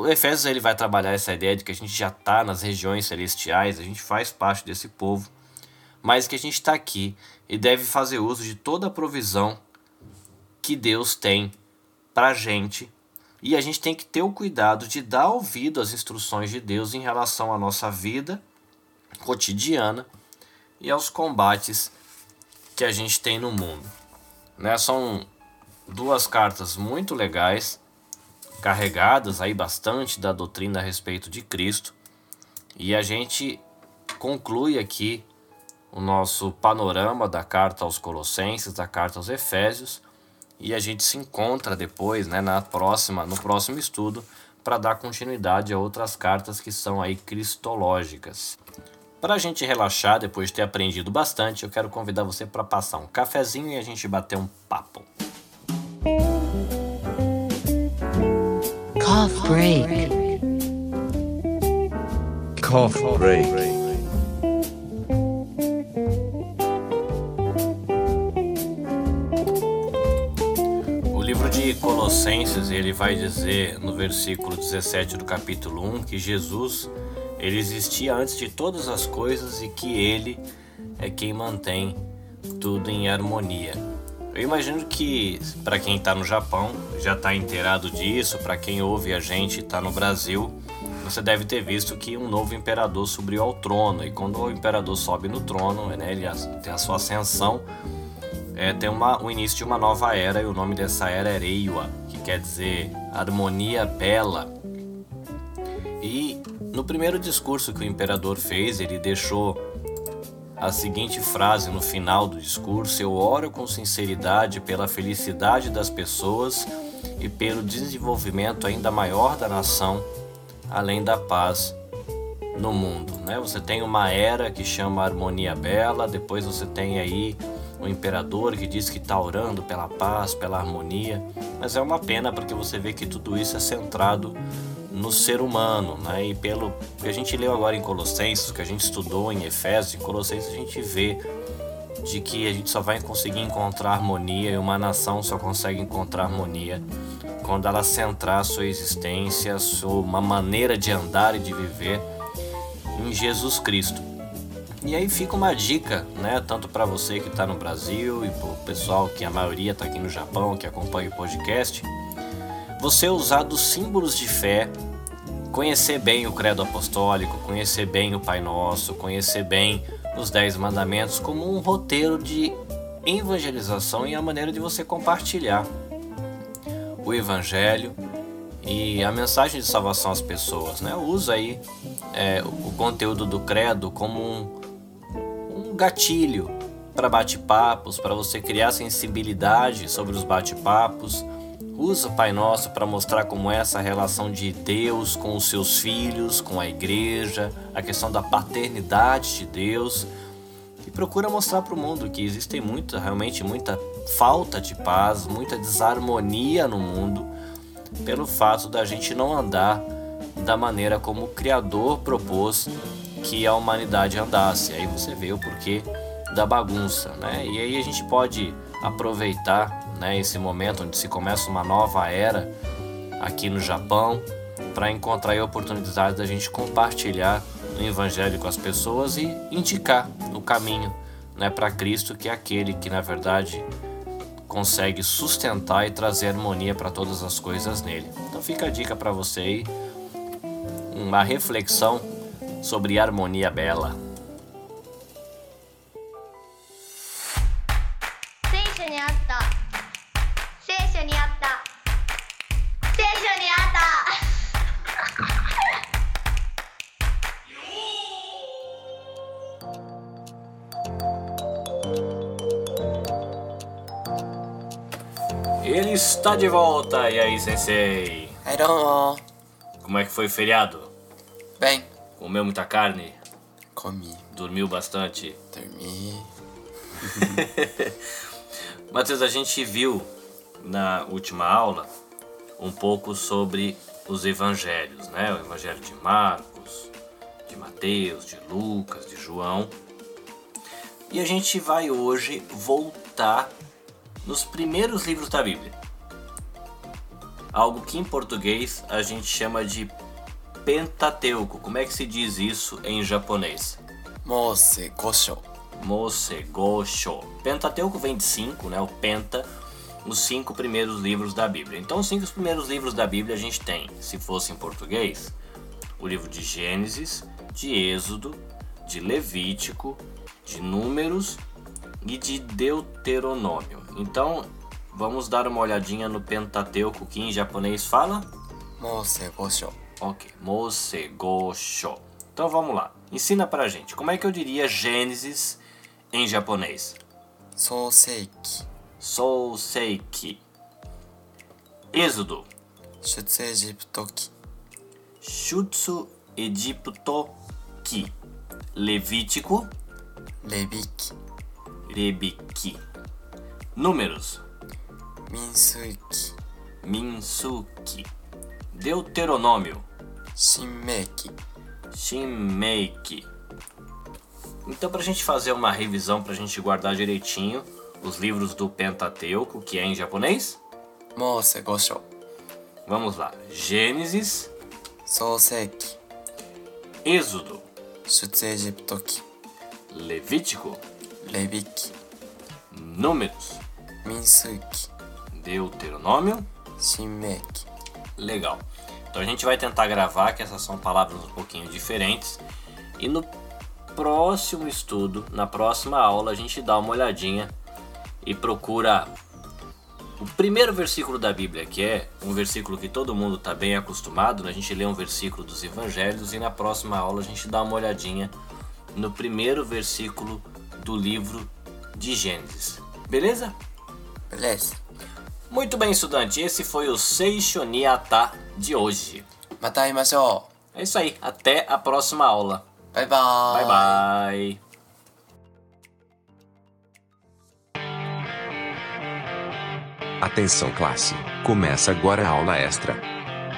Efésios ele vai trabalhar essa ideia de que a gente já está nas regiões celestiais, a gente faz parte desse povo, mas que a gente está aqui e deve fazer uso de toda a provisão que Deus tem para a gente. E a gente tem que ter o cuidado de dar ouvido às instruções de Deus em relação à nossa vida cotidiana e aos combates que a gente tem no mundo. Né? São duas cartas muito legais, carregadas aí bastante da doutrina a respeito de Cristo, e a gente conclui aqui o nosso panorama da carta aos Colossenses, da carta aos Efésios, e a gente se encontra depois, né, na próxima, no próximo estudo, para dar continuidade a outras cartas que são aí cristológicas. Para a gente relaxar depois de ter aprendido bastante, eu quero convidar você para passar um cafezinho e a gente bater um papo. Cough break. Cough break. de Colossenses, ele vai dizer no versículo 17 do capítulo 1 que Jesus ele existia antes de todas as coisas e que ele é quem mantém tudo em harmonia. Eu imagino que para quem está no Japão já está inteirado disso, para quem ouve a gente está no Brasil, você deve ter visto que um novo imperador subiu ao trono e quando o imperador sobe no trono, né, ele tem a sua ascensão é, tem uma, o início de uma nova era e o nome dessa era é Reiwa, que quer dizer harmonia bela. E no primeiro discurso que o imperador fez, ele deixou a seguinte frase no final do discurso: Eu oro com sinceridade pela felicidade das pessoas e pelo desenvolvimento ainda maior da nação, além da paz no mundo. Né? Você tem uma era que chama harmonia bela, depois você tem aí o imperador que diz que está orando pela paz, pela harmonia, mas é uma pena porque você vê que tudo isso é centrado no ser humano, né? E pelo que a gente leu agora em Colossenses, que a gente estudou em Efésios, em Colossenses a gente vê de que a gente só vai conseguir encontrar harmonia e uma nação só consegue encontrar harmonia quando ela centrar sua existência, sua uma maneira de andar e de viver em Jesus Cristo. E aí fica uma dica, né, tanto para você que está no Brasil e para o pessoal que a maioria está aqui no Japão, que acompanha o podcast, você usar dos símbolos de fé, conhecer bem o credo apostólico, conhecer bem o Pai Nosso, conhecer bem os Dez Mandamentos como um roteiro de evangelização e a maneira de você compartilhar o Evangelho e a mensagem de salvação às pessoas, né? Usa aí é, o conteúdo do credo como um, gatilho para bate-papos, para você criar sensibilidade sobre os bate-papos. Usa o Pai Nosso para mostrar como é essa relação de Deus com os seus filhos, com a igreja, a questão da paternidade de Deus. E procura mostrar para o mundo que existe muita, realmente muita falta de paz, muita desarmonia no mundo, pelo fato da gente não andar da maneira como o Criador propôs que a humanidade andasse. Aí você vê o porquê da bagunça, né? E aí a gente pode aproveitar, né, esse momento onde se começa uma nova era aqui no Japão para encontrar a oportunidade da gente compartilhar o evangelho com as pessoas e indicar o caminho, né, para Cristo, que é aquele que na verdade consegue sustentar e trazer harmonia para todas as coisas nele. Então fica a dica para você aí, uma reflexão sobre harmonia bela. Ele está de volta, e aí, sensei? Hello. Como é que foi o feriado? Bem. Comeu muita carne? Comi. Dormiu bastante? Dormi. Matheus, a gente viu na última aula um pouco sobre os evangelhos, né? O evangelho de Marcos, de Mateus, de Lucas, de João. E a gente vai hoje voltar nos primeiros livros da Bíblia. Algo que em português a gente chama de Pentateuco. Como é que se diz isso em japonês? Mose Gosho. Mose Gosho. Pentateuco vem de cinco, né? O Penta, os cinco primeiros livros da Bíblia. Então, os cinco primeiros livros da Bíblia a gente tem, se fosse em português, o livro de Gênesis, de Êxodo, de Levítico, de Números e de Deuteronômio. Então, vamos dar uma olhadinha no Pentateuco que em japonês fala Mosegosho. Ok, Mosegosho. Então vamos lá. Ensina pra gente, como é que eu diria Gênesis em japonês? Soseiki. 創世記 Souseiki. Êxodo. 出エジプト記 Shutsu Egipto Ki. Levítico. レビ記 Rebiki. Números. 民数記 Minsuki. Deuteronômio. 新明記 Shinmeiki. Então, para a gente fazer uma revisão, para a gente guardar direitinho os livros do Pentateuco, que é em japonês? Mose Gosho. Vamos lá. Gênesis. soseki. Êxodo. Shutsuegiptoki. Levítico. Leviki. Números. Minsuki. Deuteronômio. Shinmeki. Legal. Então a gente vai tentar gravar, que essas são palavras um pouquinho diferentes. E no próximo estudo, na próxima aula, a gente dá uma olhadinha e procura o primeiro versículo da Bíblia, que é um versículo que todo mundo está bem acostumado, né? a gente lê um versículo dos Evangelhos e na próxima aula a gente dá uma olhadinha no primeiro versículo do livro de Gênesis. Beleza? Beleza. Muito bem, estudante. Esse foi o Seishoniata de hoje. Matai Mataimaso. É isso aí. Até a próxima aula. Bye bye. Bye bye. Atenção classe, começa agora a aula extra.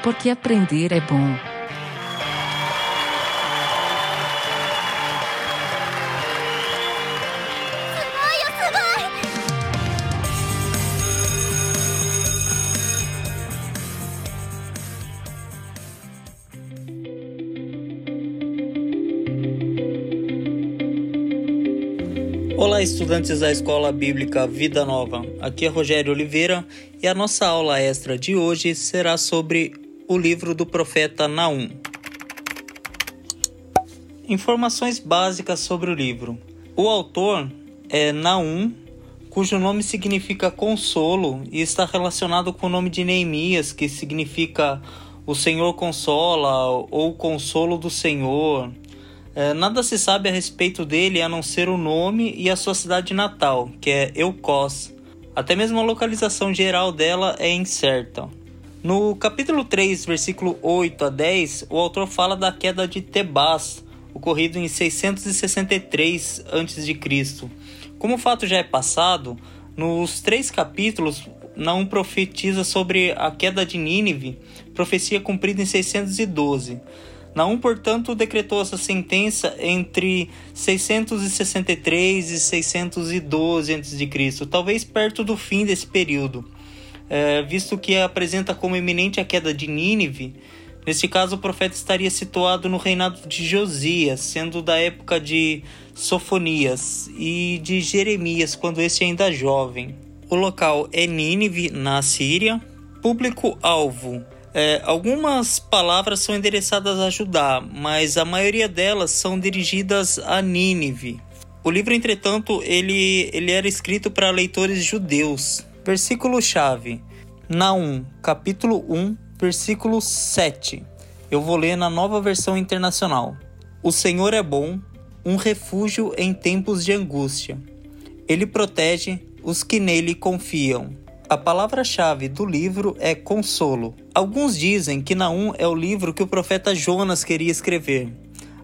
Porque aprender é bom. Olá, estudantes da Escola Bíblica Vida Nova. Aqui é Rogério Oliveira e a nossa aula extra de hoje será sobre o livro do profeta Naum. Informações básicas sobre o livro. O autor é Naum, cujo nome significa consolo e está relacionado com o nome de Neemias, que significa o Senhor consola ou consolo do Senhor. É, nada se sabe a respeito dele a não ser o nome e a sua cidade natal, que é Eucós. Até mesmo a localização geral dela é incerta. No capítulo 3, versículo 8 a 10, o autor fala da queda de Tebas, ocorrido em 663 a.C. Como o fato já é passado, nos três capítulos não profetiza sobre a queda de Nínive, profecia cumprida em 612. Naum, portanto, decretou essa sentença entre 663 e 612 a.C., talvez perto do fim desse período, é, visto que apresenta como iminente a queda de Nínive. Neste caso, o profeta estaria situado no reinado de Josias, sendo da época de Sofonias e de Jeremias, quando este ainda é jovem. O local é Nínive, na Síria. Público-alvo é, algumas palavras são endereçadas a Judá, mas a maioria delas são dirigidas a Nínive. O livro, entretanto, ele, ele era escrito para leitores judeus. Versículo-chave. Naum, capítulo 1, versículo 7. Eu vou ler na nova versão internacional. O Senhor é bom, um refúgio em tempos de angústia. Ele protege os que nele confiam. A palavra-chave do livro é consolo. Alguns dizem que Naum é o livro que o profeta Jonas queria escrever,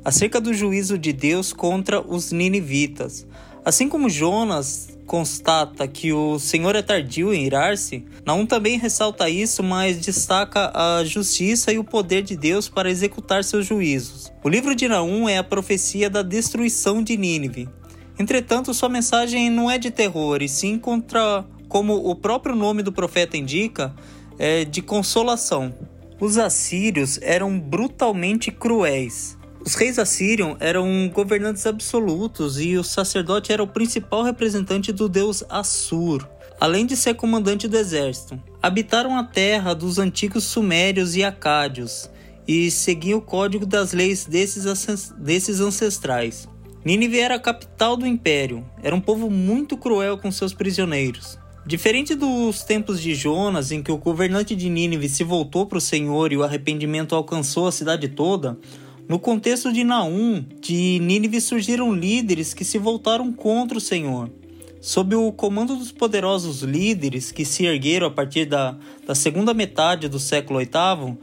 acerca do juízo de Deus contra os ninivitas. Assim como Jonas constata que o Senhor é tardio em irar-se, Naum também ressalta isso, mas destaca a justiça e o poder de Deus para executar seus juízos. O livro de Naum é a profecia da destruição de Nínive. Entretanto, sua mensagem não é de terror, e sim contra como o próprio nome do profeta indica, é de consolação. Os assírios eram brutalmente cruéis. Os reis assírios eram governantes absolutos e o sacerdote era o principal representante do deus Assur, além de ser comandante do exército. Habitaram a terra dos antigos sumérios e acádios e seguiam o código das leis desses, desses ancestrais. Nínive era a capital do império, era um povo muito cruel com seus prisioneiros. Diferente dos tempos de Jonas, em que o governante de Nínive se voltou para o Senhor e o arrependimento alcançou a cidade toda, no contexto de Naum, de Nínive surgiram líderes que se voltaram contra o Senhor. Sob o comando dos poderosos líderes que se ergueram a partir da, da segunda metade do século VIII,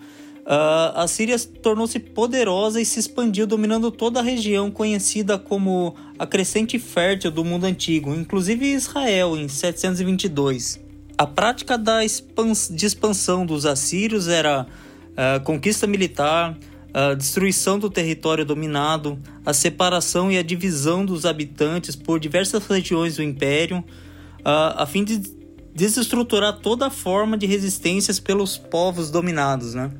Uh, a Síria tornou-se poderosa e se expandiu, dominando toda a região conhecida como a crescente fértil do mundo antigo, inclusive Israel, em 722. A prática da expans de expansão dos assírios era uh, conquista militar, a destruição do território dominado, a separação e a divisão dos habitantes por diversas regiões do império, a fim de desestruturar toda forma de resistências pelos povos dominados. Né?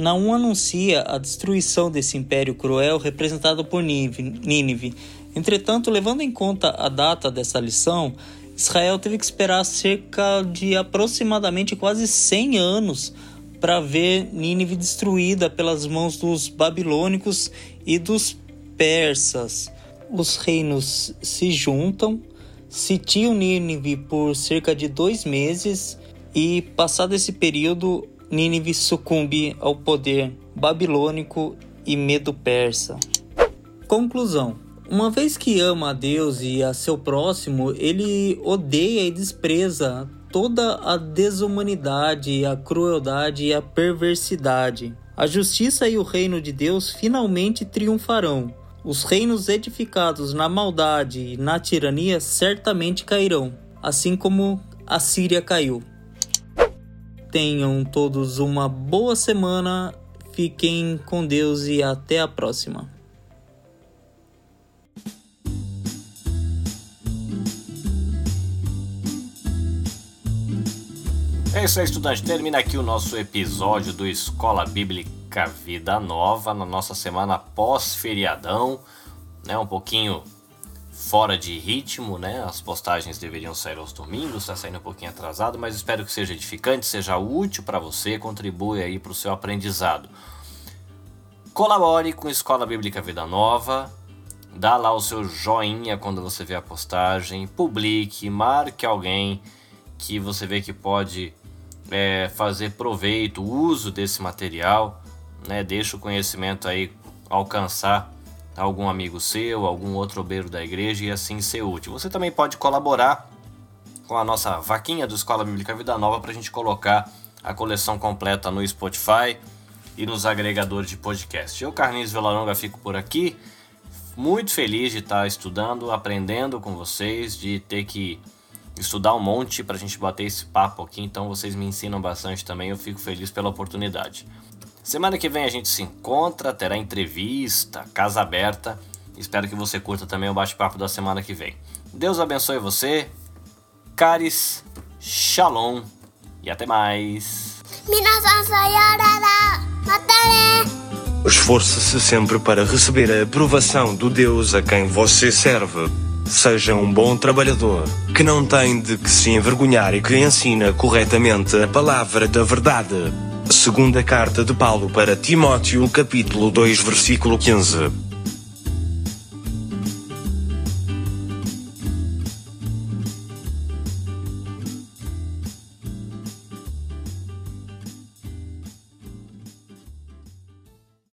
Naum anuncia a destruição desse império cruel representado por Nínive. Entretanto, levando em conta a data dessa lição, Israel teve que esperar cerca de aproximadamente quase 100 anos para ver Nínive destruída pelas mãos dos babilônicos e dos persas. Os reinos se juntam, sitiam Nínive por cerca de dois meses e, passado esse período, Nínive sucumbe ao poder babilônico e medo persa. Conclusão: uma vez que ama a Deus e a seu próximo, ele odeia e despreza toda a desumanidade, a crueldade e a perversidade. A justiça e o reino de Deus finalmente triunfarão. Os reinos edificados na maldade e na tirania certamente cairão, assim como a Síria caiu. Tenham todos uma boa semana, fiquem com Deus e até a próxima. É isso aí, estudante. Termina aqui o nosso episódio do Escola Bíblica Vida Nova, na nossa semana pós-feriadão, né? Um pouquinho fora de ritmo, né? As postagens deveriam sair aos domingos, está saindo um pouquinho atrasado, mas espero que seja edificante, seja útil para você, contribui aí para o seu aprendizado. Colabore com a Escola Bíblica Vida Nova, dá lá o seu joinha quando você vê a postagem, publique, marque alguém que você vê que pode é, fazer proveito, uso desse material, né? Deixa o conhecimento aí alcançar algum amigo seu, algum outro obreiro da igreja e assim ser útil. Você também pode colaborar com a nossa vaquinha do Escola Bíblica Vida Nova para a gente colocar a coleção completa no Spotify e nos agregadores de podcast. Eu, Carlinhos Vilaronga, fico por aqui. Muito feliz de estar estudando, aprendendo com vocês, de ter que estudar um monte para a gente bater esse papo aqui. Então vocês me ensinam bastante também. Eu fico feliz pela oportunidade. Semana que vem a gente se encontra, terá entrevista, casa aberta. Espero que você curta também o bate-papo da semana que vem. Deus abençoe você. Caris, Shalom e até mais. Esforce-se sempre para receber a aprovação do Deus a quem você serve. Seja um bom trabalhador, que não tem de que se envergonhar e que ensina corretamente a palavra da verdade. Segunda carta de Paulo para Timóteo, capítulo 2, versículo 15.